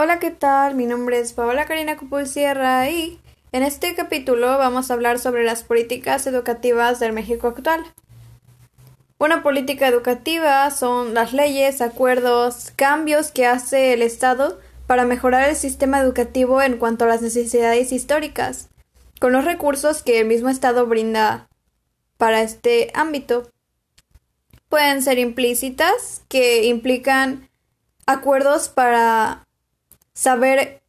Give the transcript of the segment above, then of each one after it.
Hola, ¿qué tal? Mi nombre es Paola Karina Cupul Sierra y en este capítulo vamos a hablar sobre las políticas educativas del México actual. Una política educativa son las leyes, acuerdos, cambios que hace el Estado para mejorar el sistema educativo en cuanto a las necesidades históricas, con los recursos que el mismo Estado brinda para este ámbito. Pueden ser implícitas, que implican acuerdos para saber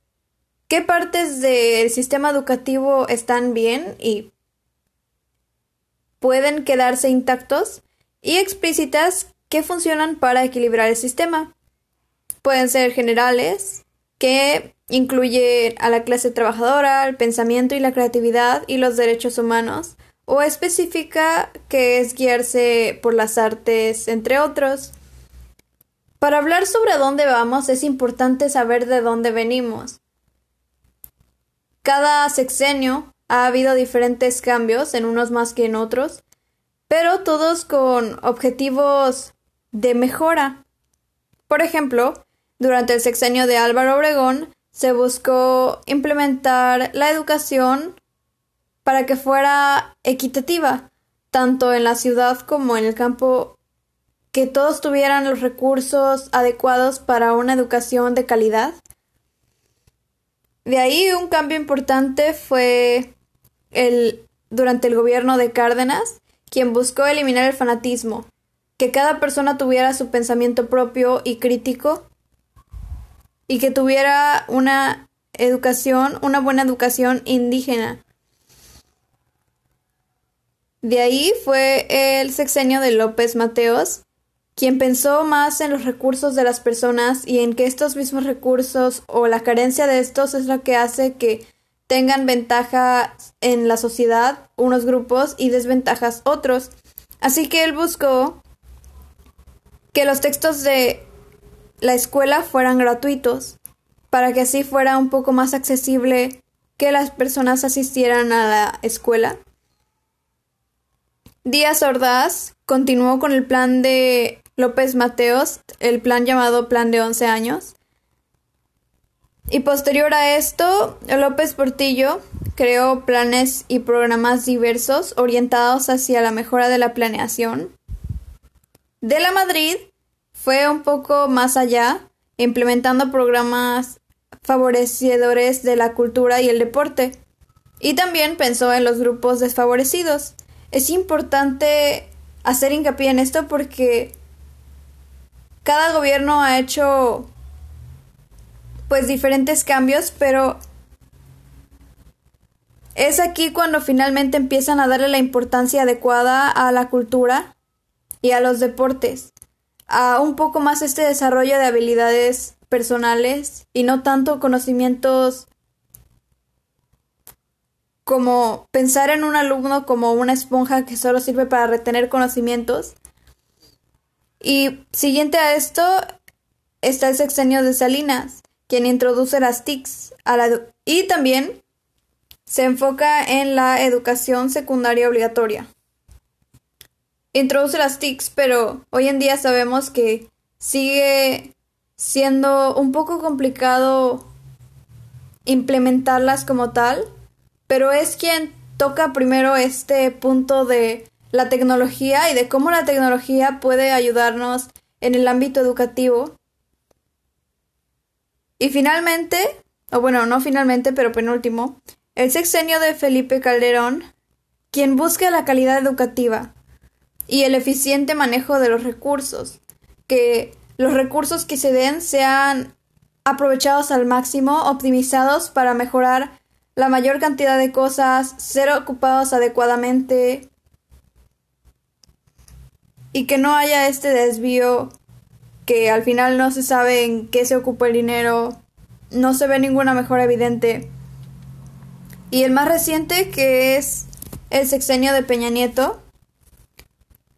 qué partes del sistema educativo están bien y pueden quedarse intactos y explícitas que funcionan para equilibrar el sistema. Pueden ser generales, que incluyen a la clase trabajadora, el pensamiento y la creatividad y los derechos humanos, o específica, que es guiarse por las artes, entre otros. Para hablar sobre dónde vamos es importante saber de dónde venimos. Cada sexenio ha habido diferentes cambios, en unos más que en otros, pero todos con objetivos de mejora. Por ejemplo, durante el sexenio de Álvaro Obregón se buscó implementar la educación para que fuera equitativa, tanto en la ciudad como en el campo que todos tuvieran los recursos adecuados para una educación de calidad. De ahí un cambio importante fue el durante el gobierno de Cárdenas, quien buscó eliminar el fanatismo, que cada persona tuviera su pensamiento propio y crítico y que tuviera una educación, una buena educación indígena. De ahí fue el sexenio de López Mateos, quien pensó más en los recursos de las personas y en que estos mismos recursos o la carencia de estos es lo que hace que tengan ventaja en la sociedad unos grupos y desventajas otros. Así que él buscó que los textos de la escuela fueran gratuitos, para que así fuera un poco más accesible que las personas asistieran a la escuela. Díaz Ordaz continuó con el plan de López Mateos, el plan llamado Plan de 11 años. Y posterior a esto, López Portillo creó planes y programas diversos orientados hacia la mejora de la planeación. De la Madrid fue un poco más allá, implementando programas favorecedores de la cultura y el deporte. Y también pensó en los grupos desfavorecidos. Es importante hacer hincapié en esto porque cada gobierno ha hecho pues diferentes cambios, pero es aquí cuando finalmente empiezan a darle la importancia adecuada a la cultura y a los deportes, a un poco más este desarrollo de habilidades personales y no tanto conocimientos como pensar en un alumno como una esponja que solo sirve para retener conocimientos, y siguiente a esto está el sexenio de Salinas, quien introduce las TICs a la y también se enfoca en la educación secundaria obligatoria. Introduce las TICs, pero hoy en día sabemos que sigue siendo un poco complicado implementarlas como tal, pero es quien toca primero este punto de la tecnología y de cómo la tecnología puede ayudarnos en el ámbito educativo. Y finalmente, o bueno, no finalmente, pero penúltimo, el sexenio de Felipe Calderón, quien busca la calidad educativa y el eficiente manejo de los recursos, que los recursos que se den sean aprovechados al máximo, optimizados para mejorar la mayor cantidad de cosas, ser ocupados adecuadamente, y que no haya este desvío que al final no se sabe en qué se ocupa el dinero, no se ve ninguna mejora evidente. Y el más reciente que es el sexenio de Peña Nieto,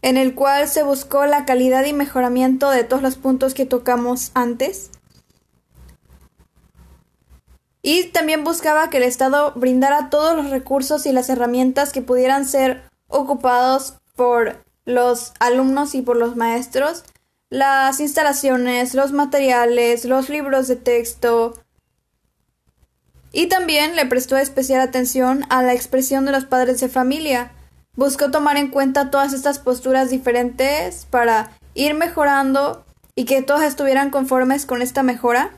en el cual se buscó la calidad y mejoramiento de todos los puntos que tocamos antes. Y también buscaba que el Estado brindara todos los recursos y las herramientas que pudieran ser ocupados por los alumnos y por los maestros las instalaciones, los materiales, los libros de texto. Y también le prestó especial atención a la expresión de los padres de familia. Buscó tomar en cuenta todas estas posturas diferentes para ir mejorando y que todos estuvieran conformes con esta mejora.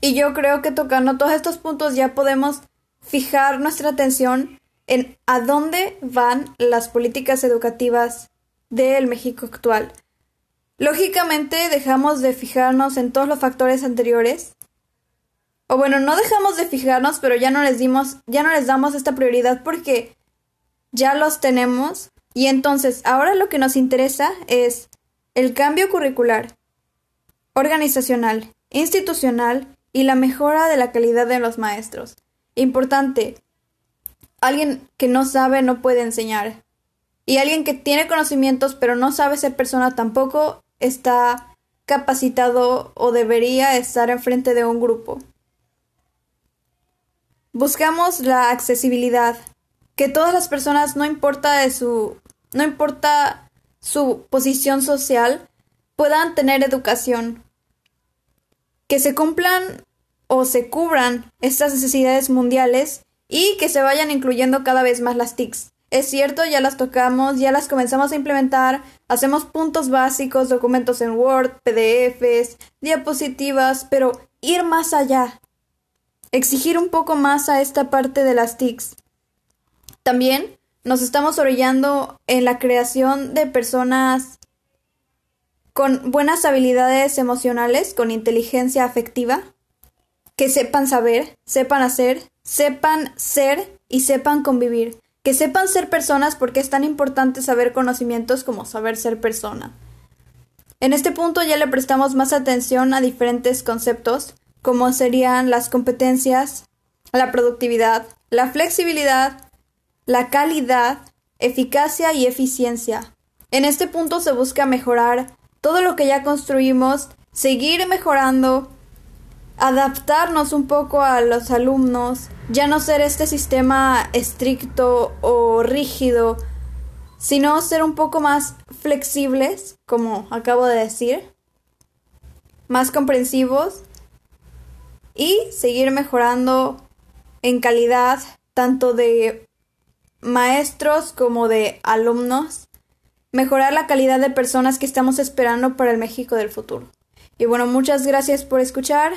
Y yo creo que tocando todos estos puntos ya podemos fijar nuestra atención en a dónde van las políticas educativas del México actual. Lógicamente dejamos de fijarnos en todos los factores anteriores. O bueno, no dejamos de fijarnos, pero ya no les dimos, ya no les damos esta prioridad porque ya los tenemos. Y entonces, ahora lo que nos interesa es el cambio curricular, organizacional, institucional y la mejora de la calidad de los maestros. Importante, alguien que no sabe no puede enseñar. Y alguien que tiene conocimientos pero no sabe ser persona tampoco está capacitado o debería estar enfrente de un grupo. Buscamos la accesibilidad, que todas las personas, no importa de su, no importa su posición social, puedan tener educación, que se cumplan o se cubran estas necesidades mundiales y que se vayan incluyendo cada vez más las TICs. Es cierto, ya las tocamos, ya las comenzamos a implementar, hacemos puntos básicos, documentos en Word, PDFs, diapositivas, pero ir más allá, exigir un poco más a esta parte de las TICs. También nos estamos orillando en la creación de personas con buenas habilidades emocionales, con inteligencia afectiva, que sepan saber, sepan hacer, sepan ser y sepan convivir, que sepan ser personas porque es tan importante saber conocimientos como saber ser persona. En este punto ya le prestamos más atención a diferentes conceptos, como serían las competencias, la productividad, la flexibilidad, la calidad, eficacia y eficiencia. En este punto se busca mejorar todo lo que ya construimos, seguir mejorando, adaptarnos un poco a los alumnos, ya no ser este sistema estricto o rígido, sino ser un poco más flexibles, como acabo de decir, más comprensivos y seguir mejorando en calidad tanto de maestros como de alumnos, mejorar la calidad de personas que estamos esperando para el México del futuro. Y bueno, muchas gracias por escuchar.